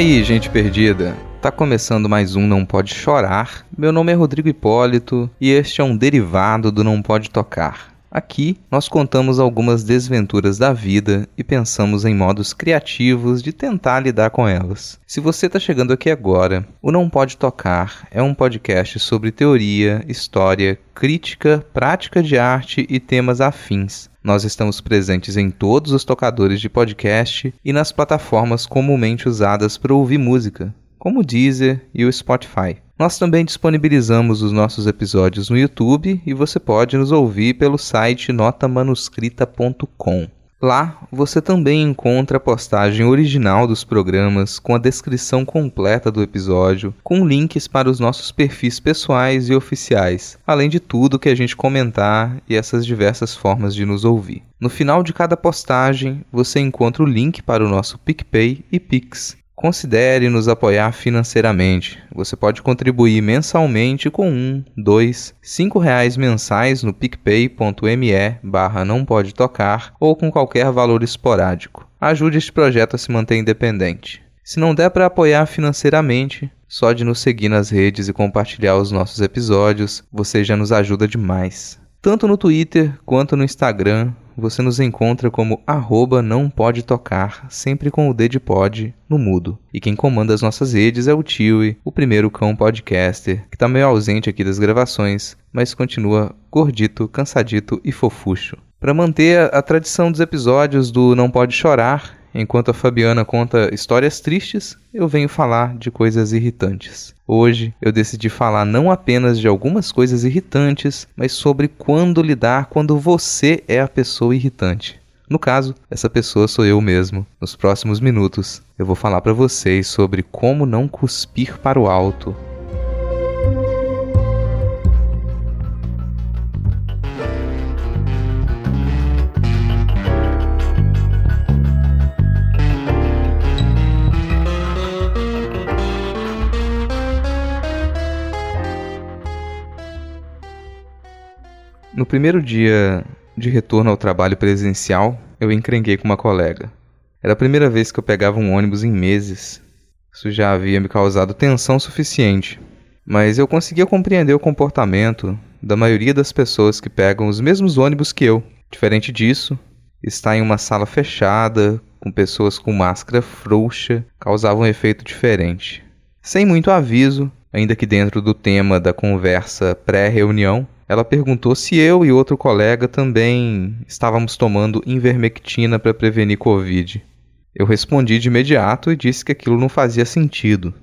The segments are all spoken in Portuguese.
Aí, gente perdida? Tá começando mais um Não Pode Chorar. Meu nome é Rodrigo Hipólito e este é um derivado do Não Pode Tocar. Aqui nós contamos algumas desventuras da vida e pensamos em modos criativos de tentar lidar com elas. Se você está chegando aqui agora, o Não Pode Tocar é um podcast sobre teoria, história, crítica, prática de arte e temas afins. Nós estamos presentes em todos os tocadores de podcast e nas plataformas comumente usadas para ouvir música, como o Deezer e o Spotify. Nós também disponibilizamos os nossos episódios no YouTube e você pode nos ouvir pelo site notamanuscrita.com. Lá você também encontra a postagem original dos programas com a descrição completa do episódio, com links para os nossos perfis pessoais e oficiais, além de tudo que a gente comentar e essas diversas formas de nos ouvir. No final de cada postagem, você encontra o link para o nosso PicPay e Pix. Considere nos apoiar financeiramente. Você pode contribuir mensalmente com um, dois, cinco reais mensais no picpay.me barra não pode tocar ou com qualquer valor esporádico. Ajude este projeto a se manter independente. Se não der para apoiar financeiramente, só de nos seguir nas redes e compartilhar os nossos episódios, você já nos ajuda demais. Tanto no Twitter quanto no Instagram, você nos encontra como arroba não pode tocar, sempre com o D de pod no mudo. E quem comanda as nossas redes é o Tiwi, o primeiro cão podcaster, que tá meio ausente aqui das gravações, mas continua gordito, cansadito e fofucho. Para manter a tradição dos episódios do Não Pode Chorar, Enquanto a Fabiana conta histórias tristes, eu venho falar de coisas irritantes. Hoje eu decidi falar não apenas de algumas coisas irritantes, mas sobre quando lidar quando você é a pessoa irritante. No caso, essa pessoa sou eu mesmo. Nos próximos minutos, eu vou falar para vocês sobre como não cuspir para o alto No primeiro dia de retorno ao trabalho presencial, eu encrenquei com uma colega. Era a primeira vez que eu pegava um ônibus em meses. Isso já havia me causado tensão suficiente, mas eu conseguia compreender o comportamento da maioria das pessoas que pegam os mesmos ônibus que eu. Diferente disso, estar em uma sala fechada, com pessoas com máscara frouxa, causava um efeito diferente. Sem muito aviso, ainda que dentro do tema da conversa pré-reunião, ela perguntou se eu e outro colega também estávamos tomando invermectina para prevenir Covid. Eu respondi de imediato e disse que aquilo não fazia sentido.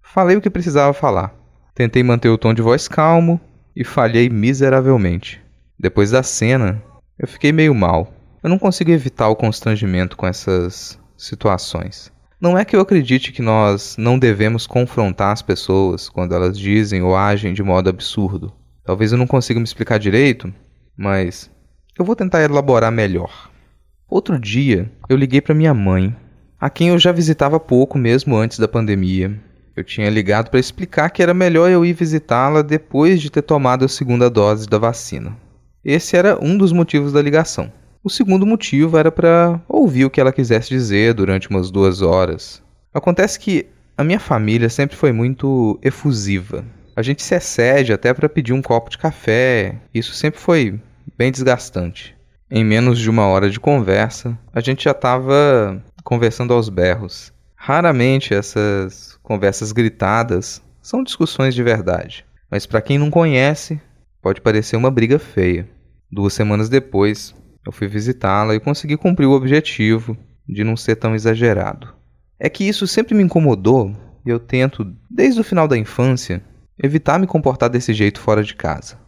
Falei o que precisava falar. Tentei manter o tom de voz calmo e falhei miseravelmente. Depois da cena, eu fiquei meio mal. Eu não consigo evitar o constrangimento com essas situações. Não é que eu acredite que nós não devemos confrontar as pessoas quando elas dizem ou agem de modo absurdo. Talvez eu não consiga me explicar direito, mas eu vou tentar elaborar melhor. Outro dia, eu liguei para minha mãe, a quem eu já visitava pouco mesmo antes da pandemia. Eu tinha ligado para explicar que era melhor eu ir visitá-la depois de ter tomado a segunda dose da vacina. Esse era um dos motivos da ligação. O segundo motivo era para ouvir o que ela quisesse dizer durante umas duas horas. Acontece que a minha família sempre foi muito efusiva. A gente se excede até para pedir um copo de café. Isso sempre foi bem desgastante. Em menos de uma hora de conversa, a gente já estava conversando aos berros. Raramente essas conversas gritadas são discussões de verdade, mas para quem não conhece, pode parecer uma briga feia. Duas semanas depois, eu fui visitá-la e consegui cumprir o objetivo de não ser tão exagerado. É que isso sempre me incomodou e eu tento desde o final da infância, evitar me comportar desse jeito fora de casa.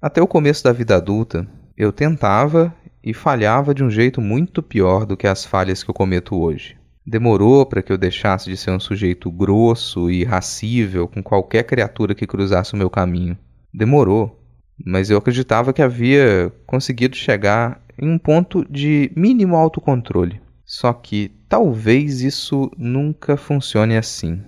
Até o começo da vida adulta, eu tentava e falhava de um jeito muito pior do que as falhas que eu cometo hoje. Demorou para que eu deixasse de ser um sujeito grosso e irracível com qualquer criatura que cruzasse o meu caminho. Demorou, mas eu acreditava que havia conseguido chegar em um ponto de mínimo autocontrole. Só que talvez isso nunca funcione assim.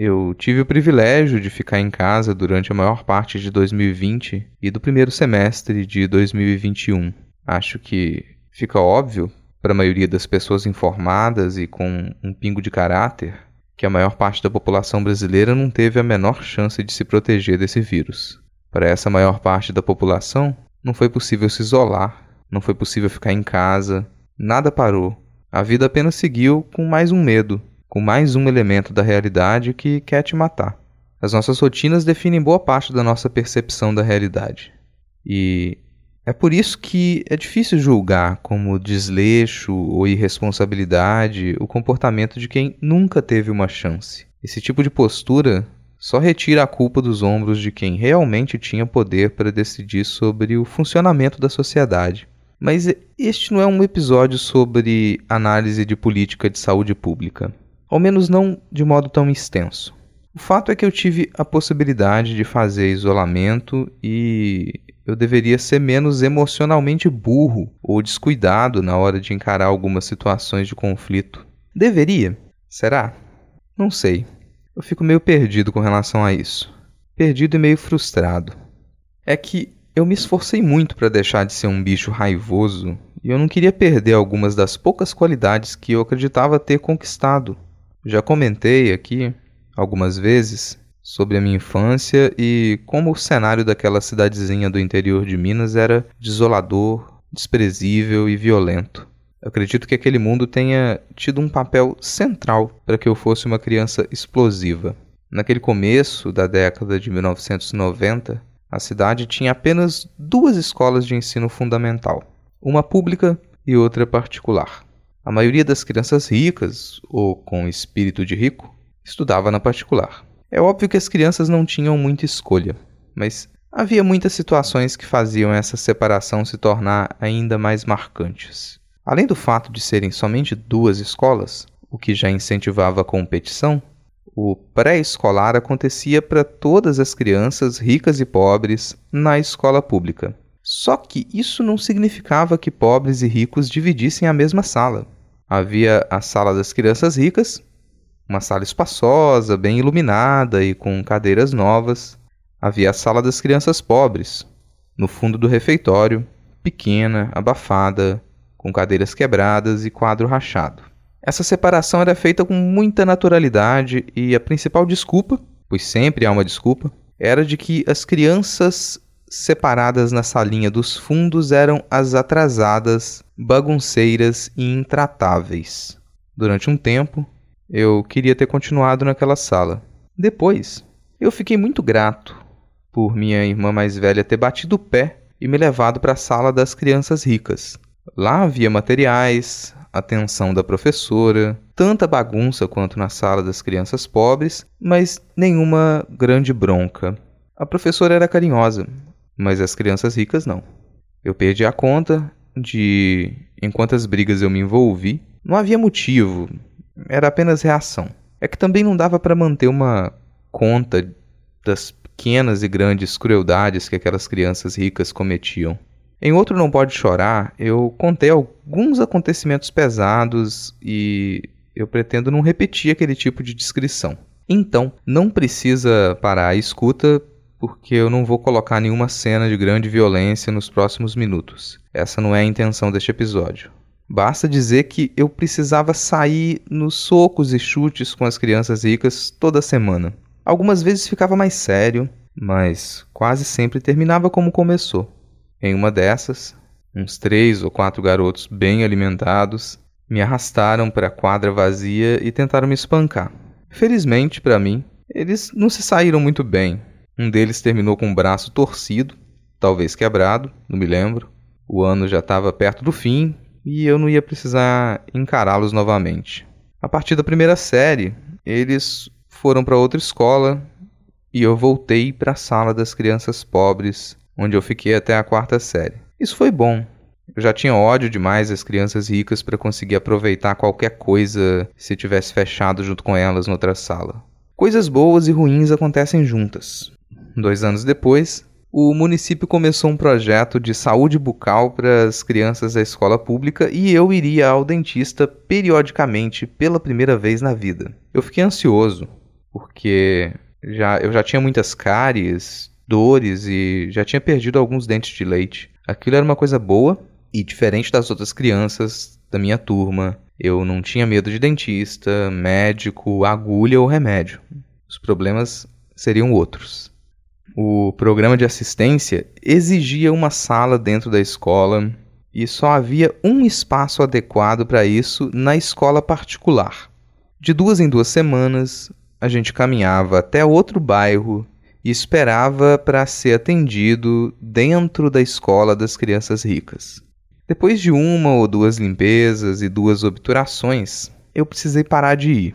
Eu tive o privilégio de ficar em casa durante a maior parte de 2020 e do primeiro semestre de 2021. Acho que fica óbvio para a maioria das pessoas informadas e com um pingo de caráter que a maior parte da população brasileira não teve a menor chance de se proteger desse vírus. Para essa maior parte da população, não foi possível se isolar, não foi possível ficar em casa, nada parou. A vida apenas seguiu com mais um medo, com mais um elemento da realidade que quer te matar. As nossas rotinas definem boa parte da nossa percepção da realidade. E é por isso que é difícil julgar como desleixo ou irresponsabilidade o comportamento de quem nunca teve uma chance. Esse tipo de postura só retira a culpa dos ombros de quem realmente tinha poder para decidir sobre o funcionamento da sociedade. Mas este não é um episódio sobre análise de política de saúde pública, ao menos não de modo tão extenso. O fato é que eu tive a possibilidade de fazer isolamento e eu deveria ser menos emocionalmente burro ou descuidado na hora de encarar algumas situações de conflito. Deveria? Será? Não sei. Eu fico meio perdido com relação a isso. Perdido e meio frustrado. É que eu me esforcei muito para deixar de ser um bicho raivoso e eu não queria perder algumas das poucas qualidades que eu acreditava ter conquistado. Já comentei aqui algumas vezes sobre a minha infância e como o cenário daquela cidadezinha do interior de Minas era desolador, desprezível e violento. Acredito que aquele mundo tenha tido um papel central para que eu fosse uma criança explosiva. Naquele começo da década de 1990, a cidade tinha apenas duas escolas de ensino fundamental, uma pública e outra particular. A maioria das crianças ricas, ou com espírito de rico, estudava na particular. É óbvio que as crianças não tinham muita escolha, mas havia muitas situações que faziam essa separação se tornar ainda mais marcantes. Além do fato de serem somente duas escolas, o que já incentivava a competição, o pré-escolar acontecia para todas as crianças ricas e pobres na escola pública. Só que isso não significava que pobres e ricos dividissem a mesma sala. Havia a sala das crianças ricas uma sala espaçosa, bem iluminada e com cadeiras novas. Havia a sala das crianças pobres, no fundo do refeitório, pequena, abafada, com cadeiras quebradas e quadro rachado. Essa separação era feita com muita naturalidade e a principal desculpa, pois sempre há uma desculpa, era de que as crianças separadas na salinha dos fundos eram as atrasadas, bagunceiras e intratáveis. Durante um tempo, eu queria ter continuado naquela sala. Depois, eu fiquei muito grato por minha irmã mais velha ter batido o pé e me levado para a sala das crianças ricas. Lá havia materiais, atenção da professora, tanta bagunça quanto na sala das crianças pobres, mas nenhuma grande bronca. A professora era carinhosa, mas as crianças ricas não. Eu perdi a conta de em quantas brigas eu me envolvi. Não havia motivo, era apenas reação. É que também não dava para manter uma conta das pequenas e grandes crueldades que aquelas crianças ricas cometiam. Em outro Não Pode Chorar, eu contei alguns acontecimentos pesados e eu pretendo não repetir aquele tipo de descrição. Então, não precisa parar a escuta, porque eu não vou colocar nenhuma cena de grande violência nos próximos minutos. Essa não é a intenção deste episódio. Basta dizer que eu precisava sair nos socos e chutes com as crianças ricas toda semana. Algumas vezes ficava mais sério, mas quase sempre terminava como começou. Em uma dessas, uns três ou quatro garotos bem alimentados me arrastaram para a quadra vazia e tentaram me espancar. Felizmente para mim, eles não se saíram muito bem. Um deles terminou com o braço torcido, talvez quebrado, não me lembro. O ano já estava perto do fim e eu não ia precisar encará-los novamente. A partir da primeira série, eles foram para outra escola e eu voltei para a sala das crianças pobres, onde eu fiquei até a quarta série. Isso foi bom. Eu já tinha ódio demais das crianças ricas para conseguir aproveitar qualquer coisa se tivesse fechado junto com elas noutra sala. Coisas boas e ruins acontecem juntas. Dois anos depois, o município começou um projeto de saúde bucal para as crianças da escola pública e eu iria ao dentista periodicamente pela primeira vez na vida. Eu fiquei ansioso, porque já, eu já tinha muitas cáries, dores e já tinha perdido alguns dentes de leite. Aquilo era uma coisa boa e diferente das outras crianças da minha turma. Eu não tinha medo de dentista, médico, agulha ou remédio. Os problemas seriam outros o programa de assistência exigia uma sala dentro da escola e só havia um espaço adequado para isso na escola particular. De duas em duas semanas, a gente caminhava até outro bairro e esperava para ser atendido dentro da escola das crianças ricas. Depois de uma ou duas limpezas e duas obturações, eu precisei parar de ir.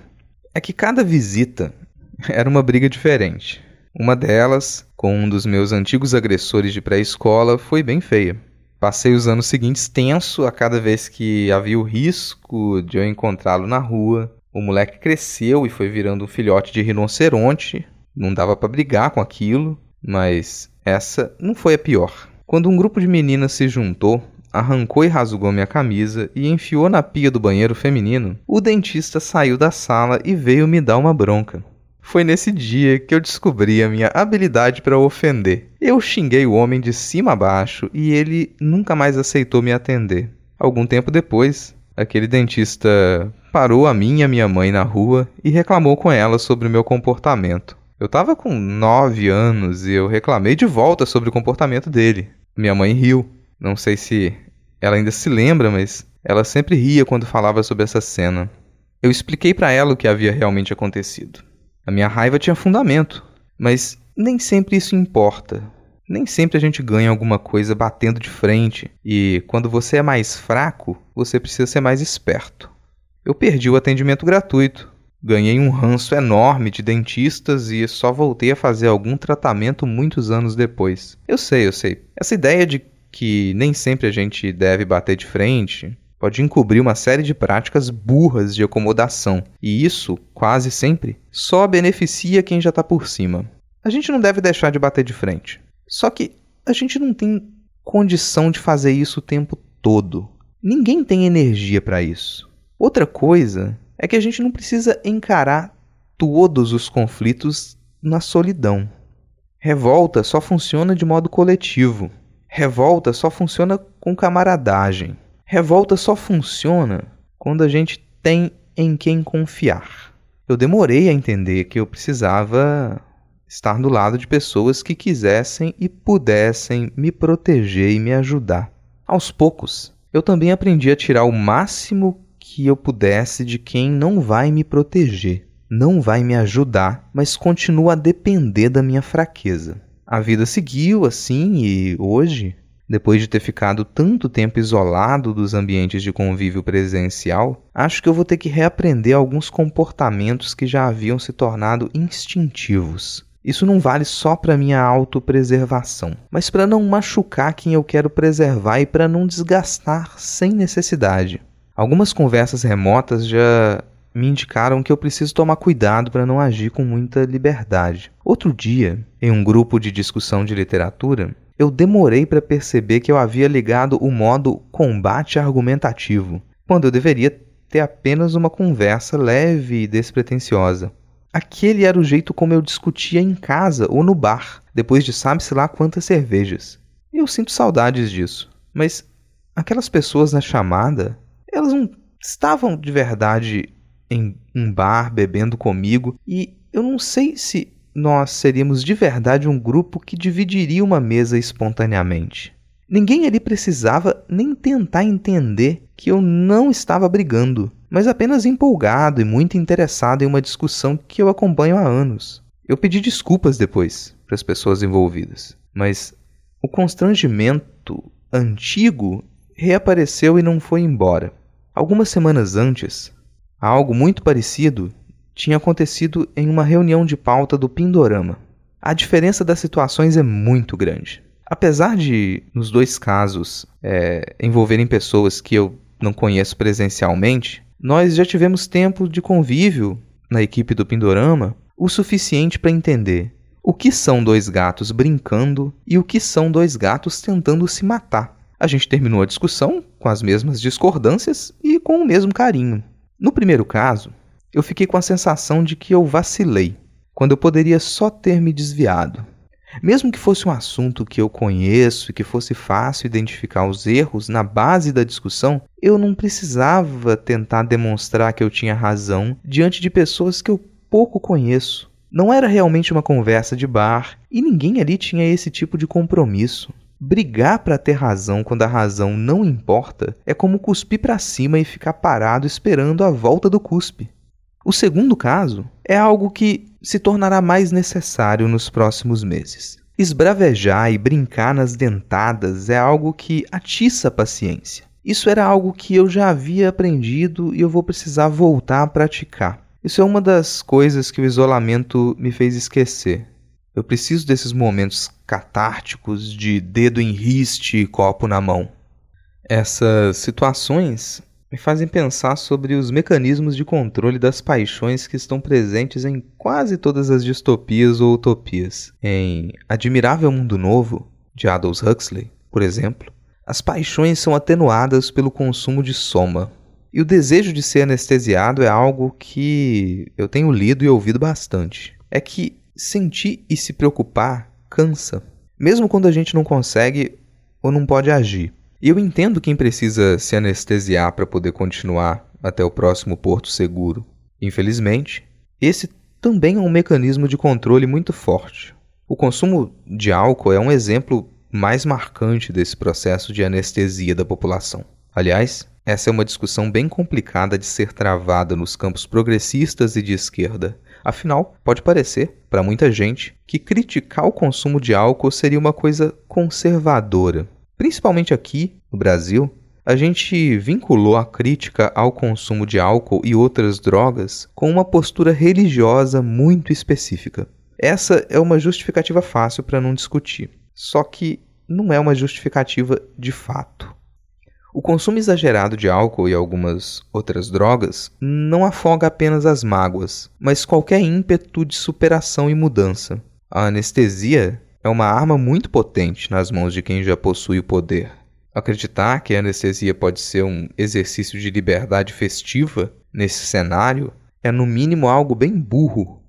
É que cada visita era uma briga diferente. Uma delas, com um dos meus antigos agressores de pré-escola, foi bem feia. Passei os anos seguintes tenso a cada vez que havia o risco de eu encontrá-lo na rua. O moleque cresceu e foi virando um filhote de rinoceronte. Não dava para brigar com aquilo, mas essa não foi a pior. Quando um grupo de meninas se juntou, arrancou e rasgou minha camisa e enfiou na pia do banheiro feminino, o dentista saiu da sala e veio me dar uma bronca. Foi nesse dia que eu descobri a minha habilidade para ofender. Eu xinguei o homem de cima a baixo e ele nunca mais aceitou me atender. Algum tempo depois, aquele dentista parou a mim e a minha mãe na rua e reclamou com ela sobre o meu comportamento. Eu estava com nove anos e eu reclamei de volta sobre o comportamento dele. Minha mãe riu. Não sei se ela ainda se lembra, mas ela sempre ria quando falava sobre essa cena. Eu expliquei para ela o que havia realmente acontecido. A minha raiva tinha fundamento, mas nem sempre isso importa. Nem sempre a gente ganha alguma coisa batendo de frente, e quando você é mais fraco, você precisa ser mais esperto. Eu perdi o atendimento gratuito, ganhei um ranço enorme de dentistas e só voltei a fazer algum tratamento muitos anos depois. Eu sei, eu sei. Essa ideia de que nem sempre a gente deve bater de frente, pode encobrir uma série de práticas burras de acomodação, e isso, quase sempre, só beneficia quem já está por cima. A gente não deve deixar de bater de frente. Só que a gente não tem condição de fazer isso o tempo todo. Ninguém tem energia para isso. Outra coisa é que a gente não precisa encarar todos os conflitos na solidão. Revolta só funciona de modo coletivo. Revolta só funciona com camaradagem. Revolta só funciona quando a gente tem em quem confiar. Eu demorei a entender que eu precisava estar do lado de pessoas que quisessem e pudessem me proteger e me ajudar. Aos poucos, eu também aprendi a tirar o máximo que eu pudesse de quem não vai me proteger, não vai me ajudar, mas continua a depender da minha fraqueza. A vida seguiu assim e hoje depois de ter ficado tanto tempo isolado dos ambientes de convívio presencial, acho que eu vou ter que reaprender alguns comportamentos que já haviam se tornado instintivos. Isso não vale só para minha autopreservação, mas para não machucar quem eu quero preservar e para não desgastar sem necessidade. Algumas conversas remotas já me indicaram que eu preciso tomar cuidado para não agir com muita liberdade. Outro dia, em um grupo de discussão de literatura, eu demorei para perceber que eu havia ligado o modo combate argumentativo, quando eu deveria ter apenas uma conversa leve e despretensiosa. Aquele era o jeito como eu discutia em casa ou no bar, depois de sabe-se lá quantas cervejas. Eu sinto saudades disso, mas aquelas pessoas na chamada, elas não estavam de verdade em um bar bebendo comigo e eu não sei se nós seríamos de verdade um grupo que dividiria uma mesa espontaneamente. Ninguém ali precisava nem tentar entender que eu não estava brigando, mas apenas empolgado e muito interessado em uma discussão que eu acompanho há anos. Eu pedi desculpas depois para as pessoas envolvidas, mas o constrangimento antigo reapareceu e não foi embora. Algumas semanas antes, algo muito parecido tinha acontecido em uma reunião de pauta do Pindorama. A diferença das situações é muito grande. Apesar de, nos dois casos, é, envolverem pessoas que eu não conheço presencialmente, nós já tivemos tempo de convívio na equipe do Pindorama o suficiente para entender o que são dois gatos brincando e o que são dois gatos tentando se matar. A gente terminou a discussão com as mesmas discordâncias e com o mesmo carinho. No primeiro caso, eu fiquei com a sensação de que eu vacilei, quando eu poderia só ter me desviado. Mesmo que fosse um assunto que eu conheço e que fosse fácil identificar os erros na base da discussão, eu não precisava tentar demonstrar que eu tinha razão diante de pessoas que eu pouco conheço. Não era realmente uma conversa de bar e ninguém ali tinha esse tipo de compromisso. Brigar para ter razão quando a razão não importa é como cuspir para cima e ficar parado esperando a volta do cuspe. O segundo caso é algo que se tornará mais necessário nos próximos meses. Esbravejar e brincar nas dentadas é algo que atiça a paciência. Isso era algo que eu já havia aprendido e eu vou precisar voltar a praticar. Isso é uma das coisas que o isolamento me fez esquecer. Eu preciso desses momentos catárticos de dedo em riste e copo na mão. Essas situações me fazem pensar sobre os mecanismos de controle das paixões que estão presentes em quase todas as distopias ou utopias. Em Admirável Mundo Novo, de Aldous Huxley, por exemplo, as paixões são atenuadas pelo consumo de soma. E o desejo de ser anestesiado é algo que eu tenho lido e ouvido bastante. É que sentir e se preocupar cansa, mesmo quando a gente não consegue ou não pode agir. E eu entendo quem precisa se anestesiar para poder continuar até o próximo porto seguro. Infelizmente, esse também é um mecanismo de controle muito forte. O consumo de álcool é um exemplo mais marcante desse processo de anestesia da população. Aliás, essa é uma discussão bem complicada de ser travada nos campos progressistas e de esquerda. Afinal, pode parecer, para muita gente, que criticar o consumo de álcool seria uma coisa conservadora, Principalmente aqui, no Brasil, a gente vinculou a crítica ao consumo de álcool e outras drogas com uma postura religiosa muito específica. Essa é uma justificativa fácil para não discutir, só que não é uma justificativa de fato. O consumo exagerado de álcool e algumas outras drogas não afoga apenas as mágoas, mas qualquer ímpeto de superação e mudança. A anestesia é uma arma muito potente nas mãos de quem já possui o poder. Acreditar que a anestesia pode ser um exercício de liberdade festiva nesse cenário é, no mínimo, algo bem burro.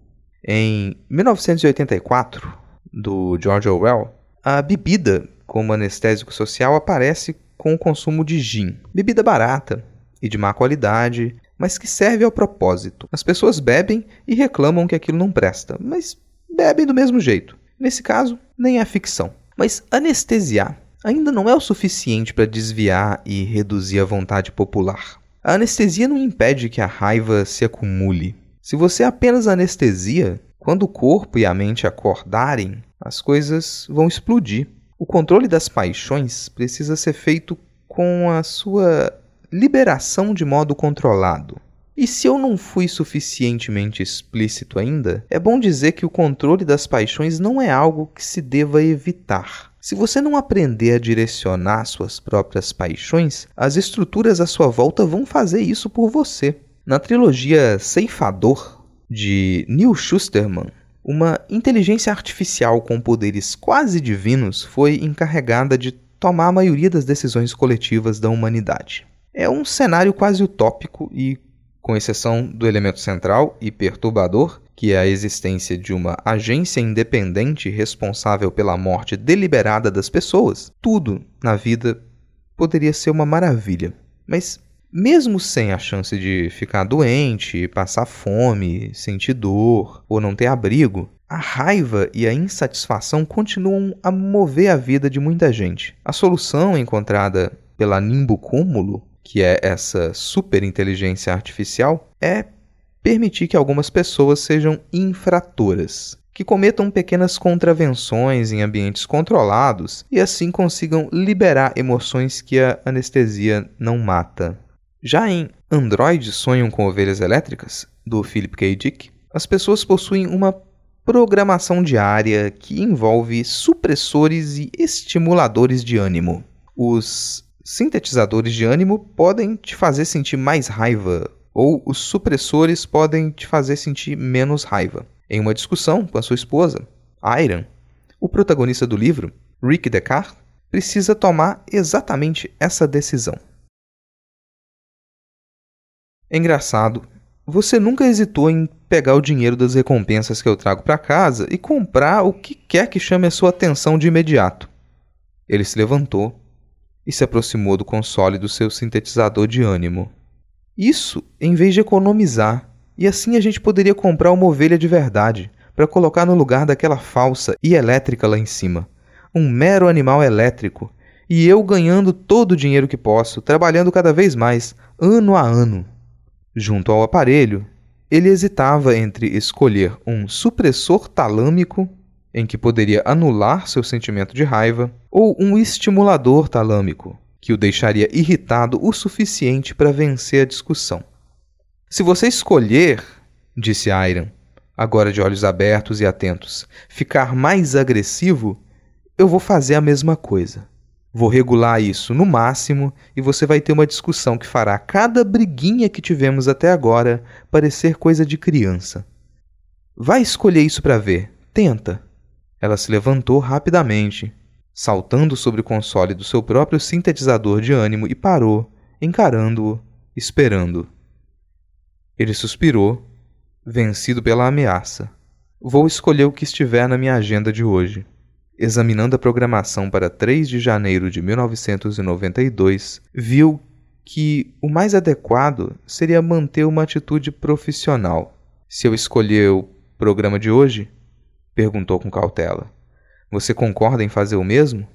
Em 1984, do George Orwell, a bebida como anestésico social aparece com o consumo de gin, bebida barata e de má qualidade, mas que serve ao propósito. As pessoas bebem e reclamam que aquilo não presta, mas bebem do mesmo jeito. Nesse caso, nem é ficção. Mas anestesiar ainda não é o suficiente para desviar e reduzir a vontade popular. A anestesia não impede que a raiva se acumule. Se você apenas anestesia, quando o corpo e a mente acordarem, as coisas vão explodir. O controle das paixões precisa ser feito com a sua liberação de modo controlado. E se eu não fui suficientemente explícito ainda, é bom dizer que o controle das paixões não é algo que se deva evitar. Se você não aprender a direcionar suas próprias paixões, as estruturas à sua volta vão fazer isso por você. Na trilogia Ceifador, de Neil Schusterman, uma inteligência artificial com poderes quase divinos foi encarregada de tomar a maioria das decisões coletivas da humanidade. É um cenário quase utópico e com exceção do elemento central e perturbador, que é a existência de uma agência independente responsável pela morte deliberada das pessoas, tudo na vida poderia ser uma maravilha. Mas, mesmo sem a chance de ficar doente, passar fome, sentir dor ou não ter abrigo, a raiva e a insatisfação continuam a mover a vida de muita gente. A solução encontrada pela Nimbo Cúmulo que é essa superinteligência artificial, é permitir que algumas pessoas sejam infratoras, que cometam pequenas contravenções em ambientes controlados e assim consigam liberar emoções que a anestesia não mata. Já em Androides Sonham com Ovelhas Elétricas, do Philip K. Dick, as pessoas possuem uma programação diária que envolve supressores e estimuladores de ânimo. Os sintetizadores de ânimo podem te fazer sentir mais raiva, ou os supressores podem te fazer sentir menos raiva. Em uma discussão com a sua esposa, Iron, o protagonista do livro, Rick Descartes, precisa tomar exatamente essa decisão. Engraçado, você nunca hesitou em pegar o dinheiro das recompensas que eu trago para casa e comprar o que quer que chame a sua atenção de imediato. Ele se levantou e se aproximou do console do seu sintetizador de ânimo. Isso em vez de economizar, e assim a gente poderia comprar uma ovelha de verdade para colocar no lugar daquela falsa e elétrica lá em cima. Um mero animal elétrico, e eu ganhando todo o dinheiro que posso, trabalhando cada vez mais, ano a ano. Junto ao aparelho, ele hesitava entre escolher um supressor talâmico, em que poderia anular seu sentimento de raiva, ou um estimulador talâmico, que o deixaria irritado o suficiente para vencer a discussão. Se você escolher, disse Iron, agora de olhos abertos e atentos, ficar mais agressivo, eu vou fazer a mesma coisa. Vou regular isso no máximo e você vai ter uma discussão que fará cada briguinha que tivemos até agora parecer coisa de criança. Vai escolher isso para ver. Tenta. Ela se levantou rapidamente, saltando sobre o console do seu próprio sintetizador de ânimo e parou, encarando-o, esperando. Ele suspirou, vencido pela ameaça. Vou escolher o que estiver na minha agenda de hoje. Examinando a programação para 3 de janeiro de 1992, viu que o mais adequado seria manter uma atitude profissional. Se eu escolher o programa de hoje? Perguntou com cautela. Você concorda em fazer o mesmo?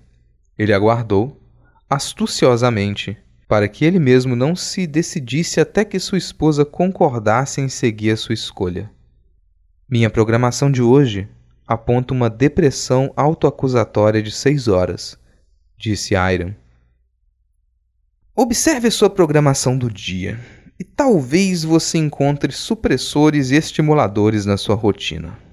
Ele aguardou, astuciosamente, para que ele mesmo não se decidisse até que sua esposa concordasse em seguir a sua escolha. Minha programação de hoje aponta uma depressão autoacusatória de seis horas, disse Iron. Observe a sua programação do dia e talvez você encontre supressores e estimuladores na sua rotina.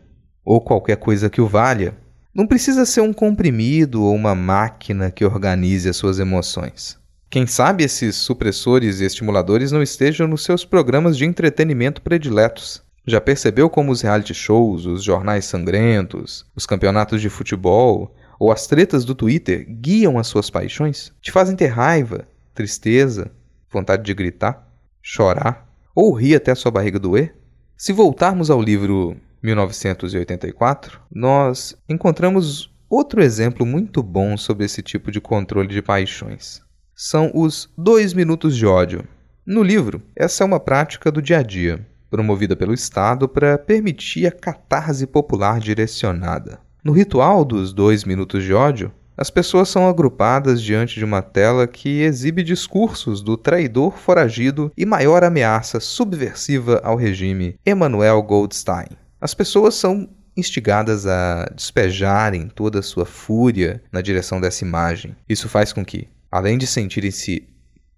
Ou qualquer coisa que o valha. Não precisa ser um comprimido ou uma máquina que organize as suas emoções. Quem sabe esses supressores e estimuladores não estejam nos seus programas de entretenimento prediletos. Já percebeu como os reality shows, os jornais sangrentos, os campeonatos de futebol ou as tretas do Twitter guiam as suas paixões? Te fazem ter raiva, tristeza, vontade de gritar, chorar ou rir até a sua barriga doer? Se voltarmos ao livro 1984, nós encontramos outro exemplo muito bom sobre esse tipo de controle de paixões. São os dois minutos de ódio. No livro, essa é uma prática do dia a dia promovida pelo Estado para permitir a catarse popular direcionada. No ritual dos dois minutos de ódio, as pessoas são agrupadas diante de uma tela que exibe discursos do traidor foragido e maior ameaça subversiva ao regime, Emanuel Goldstein. As pessoas são instigadas a despejarem toda a sua fúria na direção dessa imagem. Isso faz com que, além de sentirem-se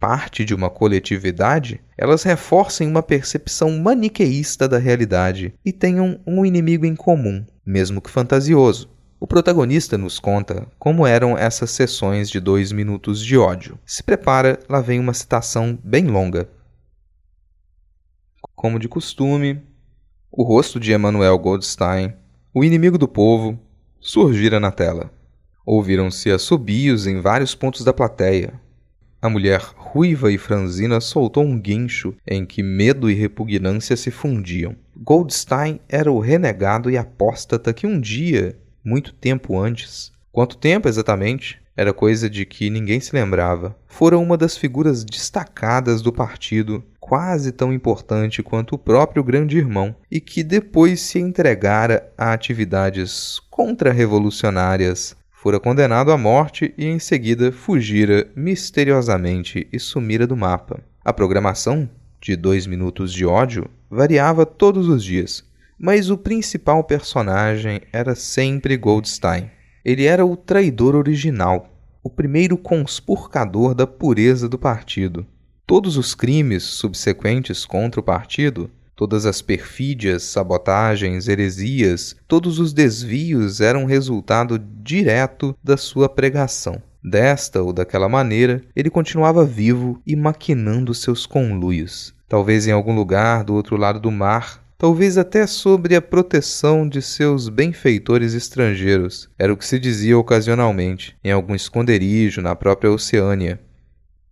parte de uma coletividade, elas reforcem uma percepção maniqueísta da realidade e tenham um inimigo em comum, mesmo que fantasioso. O protagonista nos conta como eram essas sessões de dois minutos de ódio. Se prepara, lá vem uma citação bem longa. Como de costume, o rosto de Emanuel Goldstein, o inimigo do povo, surgira na tela. Ouviram-se assobios em vários pontos da plateia, a mulher ruiva e franzina soltou um guincho em que medo e repugnância se fundiam. Goldstein era o renegado e apóstata que um dia, muito tempo antes, quanto tempo exatamente, era coisa de que ninguém se lembrava, fora uma das figuras destacadas do partido, quase tão importante quanto o próprio grande irmão, e que depois se entregara a atividades contra-revolucionárias fora condenado à morte e em seguida fugira misteriosamente e sumira do mapa. A programação, de dois minutos de ódio, variava todos os dias, mas o principal personagem era sempre Goldstein. Ele era o traidor original, o primeiro conspurcador da pureza do partido. Todos os crimes subsequentes contra o partido Todas as perfídias, sabotagens, heresias, todos os desvios eram resultado direto da sua pregação. Desta ou daquela maneira, ele continuava vivo e maquinando seus conluios. Talvez em algum lugar do outro lado do mar, talvez até sobre a proteção de seus benfeitores estrangeiros, era o que se dizia ocasionalmente, em algum esconderijo na própria Oceânia.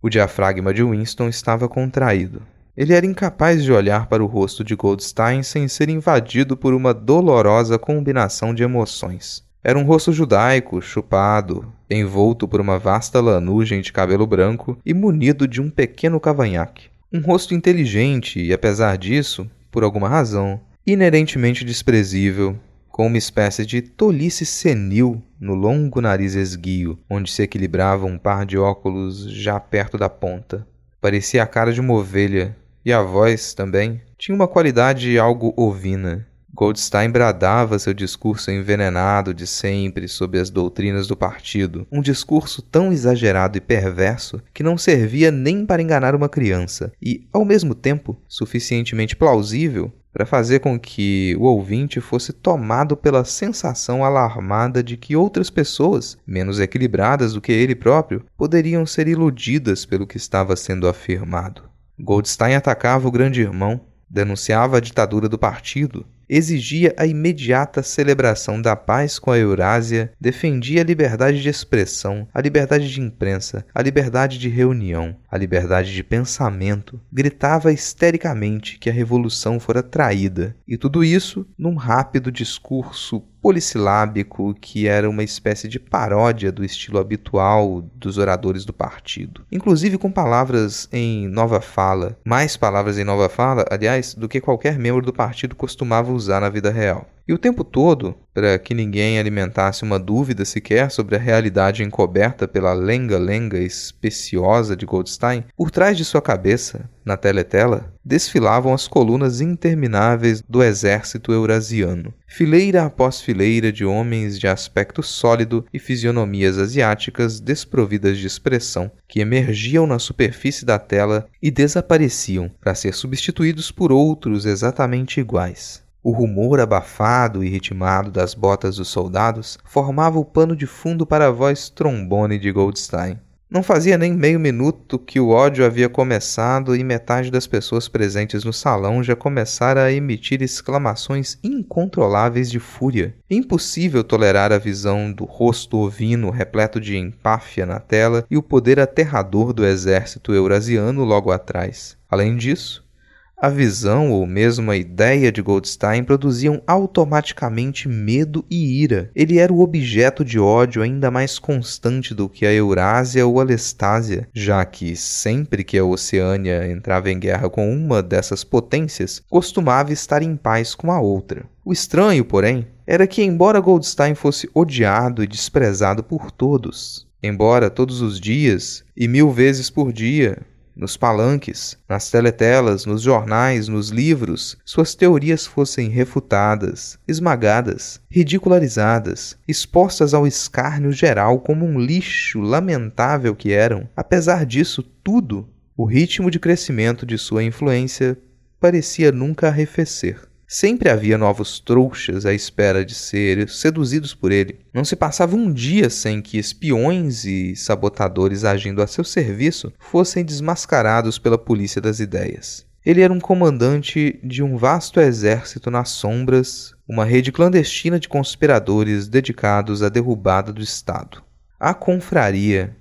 O diafragma de Winston estava contraído. Ele era incapaz de olhar para o rosto de Goldstein sem ser invadido por uma dolorosa combinação de emoções. Era um rosto judaico, chupado, envolto por uma vasta lanugem de cabelo branco e munido de um pequeno cavanhaque. Um rosto inteligente e, apesar disso, por alguma razão, inerentemente desprezível, com uma espécie de tolice senil no longo nariz esguio, onde se equilibrava um par de óculos já perto da ponta. Parecia a cara de uma ovelha, e a voz, também, tinha uma qualidade algo ovina. Goldstein bradava seu discurso envenenado de sempre sobre as doutrinas do partido, um discurso tão exagerado e perverso que não servia nem para enganar uma criança e, ao mesmo tempo, suficientemente plausível para fazer com que o ouvinte fosse tomado pela sensação alarmada de que outras pessoas, menos equilibradas do que ele próprio, poderiam ser iludidas pelo que estava sendo afirmado. Goldstein atacava o grande irmão, denunciava a ditadura do partido, exigia a imediata celebração da paz com a Eurásia, defendia a liberdade de expressão, a liberdade de imprensa, a liberdade de reunião, a liberdade de pensamento, gritava histericamente que a revolução fora traída, e tudo isso num rápido discurso polissilábico que era uma espécie de paródia do estilo habitual dos oradores do partido. Inclusive com palavras em nova fala, mais palavras em nova fala, aliás, do que qualquer membro do partido costumava usar na vida real. E o tempo todo, para que ninguém alimentasse uma dúvida sequer sobre a realidade encoberta pela lenga-lenga especiosa de Goldstein, por trás de sua cabeça, na teletela, desfilavam as colunas intermináveis do exército eurasiano, fileira após fileira de homens de aspecto sólido e fisionomias asiáticas desprovidas de expressão, que emergiam na superfície da tela e desapareciam para ser substituídos por outros exatamente iguais. O rumor abafado e ritmado das botas dos soldados formava o pano de fundo para a voz trombone de Goldstein. Não fazia nem meio minuto que o ódio havia começado e metade das pessoas presentes no salão já começara a emitir exclamações incontroláveis de fúria. Impossível tolerar a visão do rosto ovino repleto de empáfia na tela e o poder aterrador do exército eurasiano logo atrás. Além disso, a visão ou mesmo a ideia de Goldstein produziam automaticamente medo e ira. Ele era o objeto de ódio ainda mais constante do que a Eurásia ou a Lestásia, já que sempre que a Oceânia entrava em guerra com uma dessas potências, costumava estar em paz com a outra. O estranho, porém, era que, embora Goldstein fosse odiado e desprezado por todos, embora todos os dias e mil vezes por dia nos palanques, nas teletelas, nos jornais, nos livros, suas teorias fossem refutadas, esmagadas, ridicularizadas, expostas ao escárnio geral como um lixo lamentável que eram, apesar disso tudo, o ritmo de crescimento de sua influência parecia nunca arrefecer. Sempre havia novos trouxas à espera de ser seduzidos por ele. Não se passava um dia sem que espiões e sabotadores agindo a seu serviço fossem desmascarados pela polícia das ideias. Ele era um comandante de um vasto exército nas sombras, uma rede clandestina de conspiradores dedicados à derrubada do Estado. A confraria.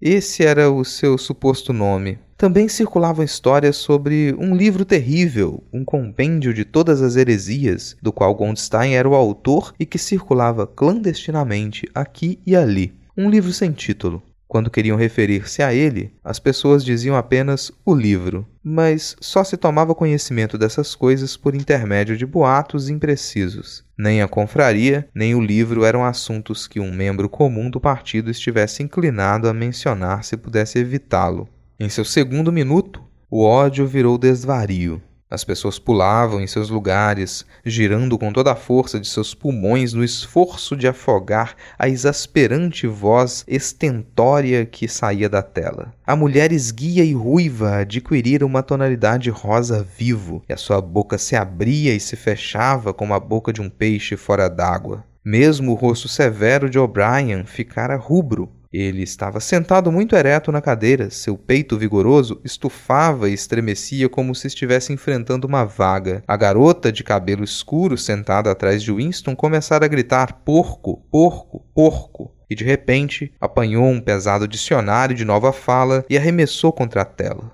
Esse era o seu suposto nome, também circulavam histórias sobre um livro terrível, um compêndio de todas as heresias, do qual Goldstein era o autor e que circulava clandestinamente aqui e ali. Um livro sem título. Quando queriam referir-se a ele, as pessoas diziam apenas o livro, mas só se tomava conhecimento dessas coisas por intermédio de boatos imprecisos. Nem a confraria, nem o livro eram assuntos que um membro comum do partido estivesse inclinado a mencionar se pudesse evitá-lo. Em seu segundo minuto, o ódio virou desvario. As pessoas pulavam em seus lugares, girando com toda a força de seus pulmões no esforço de afogar a exasperante voz estentória que saía da tela. A mulher esguia e ruiva adquirira uma tonalidade rosa vivo, e a sua boca se abria e se fechava como a boca de um peixe fora d'água. Mesmo o rosto severo de O'Brien ficara rubro, ele estava sentado muito ereto na cadeira, seu peito vigoroso estufava e estremecia como se estivesse enfrentando uma vaga. A garota de cabelo escuro sentada atrás de Winston começara a gritar: Porco, porco, porco! E de repente apanhou um pesado dicionário de nova fala e arremessou contra a tela.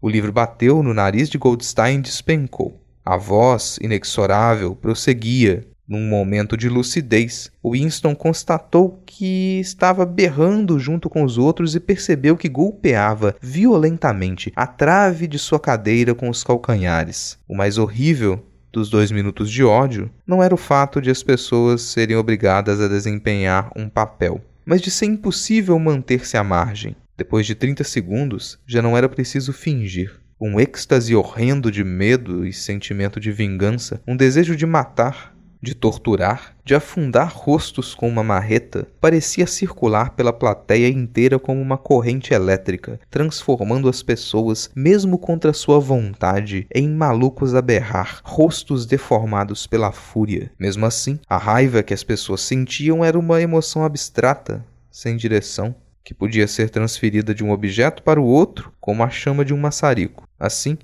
O livro bateu no nariz de Goldstein e despencou. A voz, inexorável, prosseguia, num momento de lucidez, Winston constatou que estava berrando junto com os outros e percebeu que golpeava violentamente a trave de sua cadeira com os calcanhares. O mais horrível dos dois minutos de ódio não era o fato de as pessoas serem obrigadas a desempenhar um papel, mas de ser impossível manter-se à margem. Depois de 30 segundos, já não era preciso fingir. Um êxtase horrendo de medo e sentimento de vingança, um desejo de matar, de torturar, de afundar rostos com uma marreta, parecia circular pela plateia inteira como uma corrente elétrica, transformando as pessoas, mesmo contra sua vontade, em malucos a berrar, rostos deformados pela fúria. Mesmo assim, a raiva que as pessoas sentiam era uma emoção abstrata, sem direção, que podia ser transferida de um objeto para o outro como a chama de um maçarico. Assim,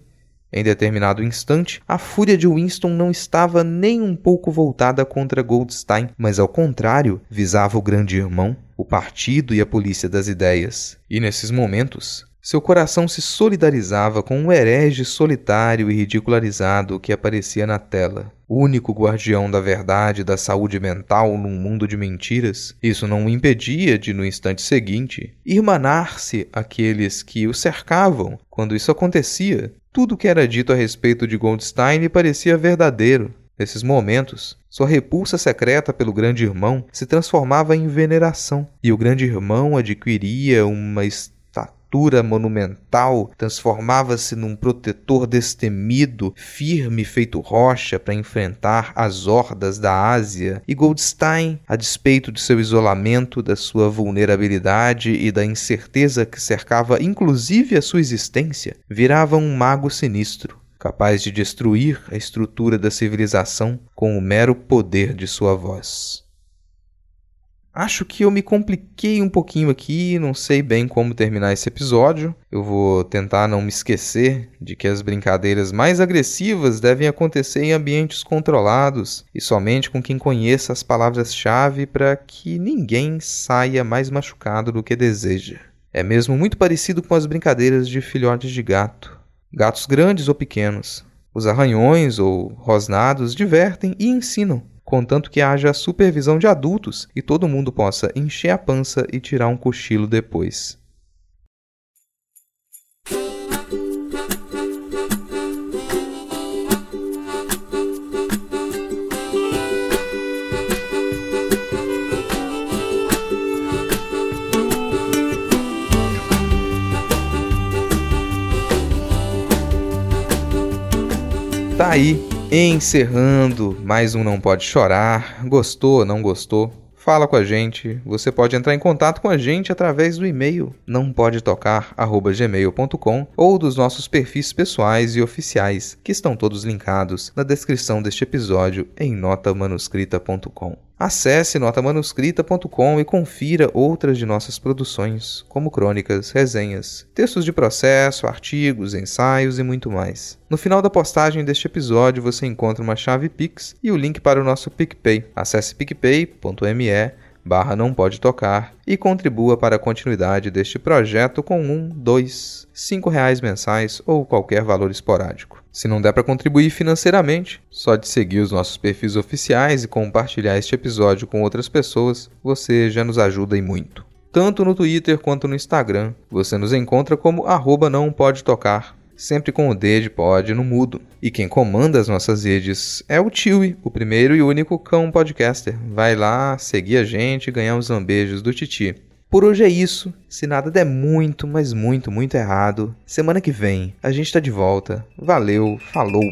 em determinado instante, a fúria de Winston não estava nem um pouco voltada contra Goldstein, mas ao contrário, visava o grande irmão, o partido e a polícia das ideias. E nesses momentos, seu coração se solidarizava com um herege solitário e ridicularizado que aparecia na tela. Único guardião da verdade e da saúde mental num mundo de mentiras, isso não o impedia de, no instante seguinte, irmanar-se àqueles que o cercavam quando isso acontecia tudo que era dito a respeito de Goldstein parecia verdadeiro. Nesses momentos, sua repulsa secreta pelo grande irmão se transformava em veneração, e o grande irmão adquiria uma estatura monumental transformava-se num protetor destemido, firme feito rocha para enfrentar as hordas da Ásia, e Goldstein, a despeito de seu isolamento, da sua vulnerabilidade e da incerteza que cercava inclusive a sua existência, virava um mago sinistro, capaz de destruir a estrutura da civilização com o mero poder de sua voz. Acho que eu me compliquei um pouquinho aqui, não sei bem como terminar esse episódio. Eu vou tentar não me esquecer de que as brincadeiras mais agressivas devem acontecer em ambientes controlados e somente com quem conheça as palavras-chave para que ninguém saia mais machucado do que deseja. É mesmo muito parecido com as brincadeiras de filhotes de gato, gatos grandes ou pequenos. Os arranhões ou rosnados divertem e ensinam contanto que haja supervisão de adultos e todo mundo possa encher a pança e tirar um cochilo depois. Tá aí Encerrando mais um Não Pode Chorar. Gostou, não gostou? Fala com a gente. Você pode entrar em contato com a gente através do e-mail não pode tocar@gmail.com ou dos nossos perfis pessoais e oficiais, que estão todos linkados na descrição deste episódio em notamanuscrita.com. Acesse notamanuscrita.com e confira outras de nossas produções, como crônicas, resenhas, textos de processo, artigos, ensaios e muito mais. No final da postagem deste episódio você encontra uma chave Pix e o link para o nosso PicPay. Acesse picpay.me barra não pode tocar e contribua para a continuidade deste projeto com um, dois, cinco reais mensais ou qualquer valor esporádico. Se não der para contribuir financeiramente, só de seguir os nossos perfis oficiais e compartilhar este episódio com outras pessoas, você já nos ajuda e muito. Tanto no Twitter quanto no Instagram, você nos encontra como arroba não pode tocar sempre com o D de pod no mudo. E quem comanda as nossas redes é o Tiwi, o primeiro e único cão podcaster. Vai lá, seguir a gente e ganhar uns lambejos do Titi. Por hoje é isso. Se nada der muito, mas muito, muito errado, semana que vem a gente tá de volta. Valeu, falou!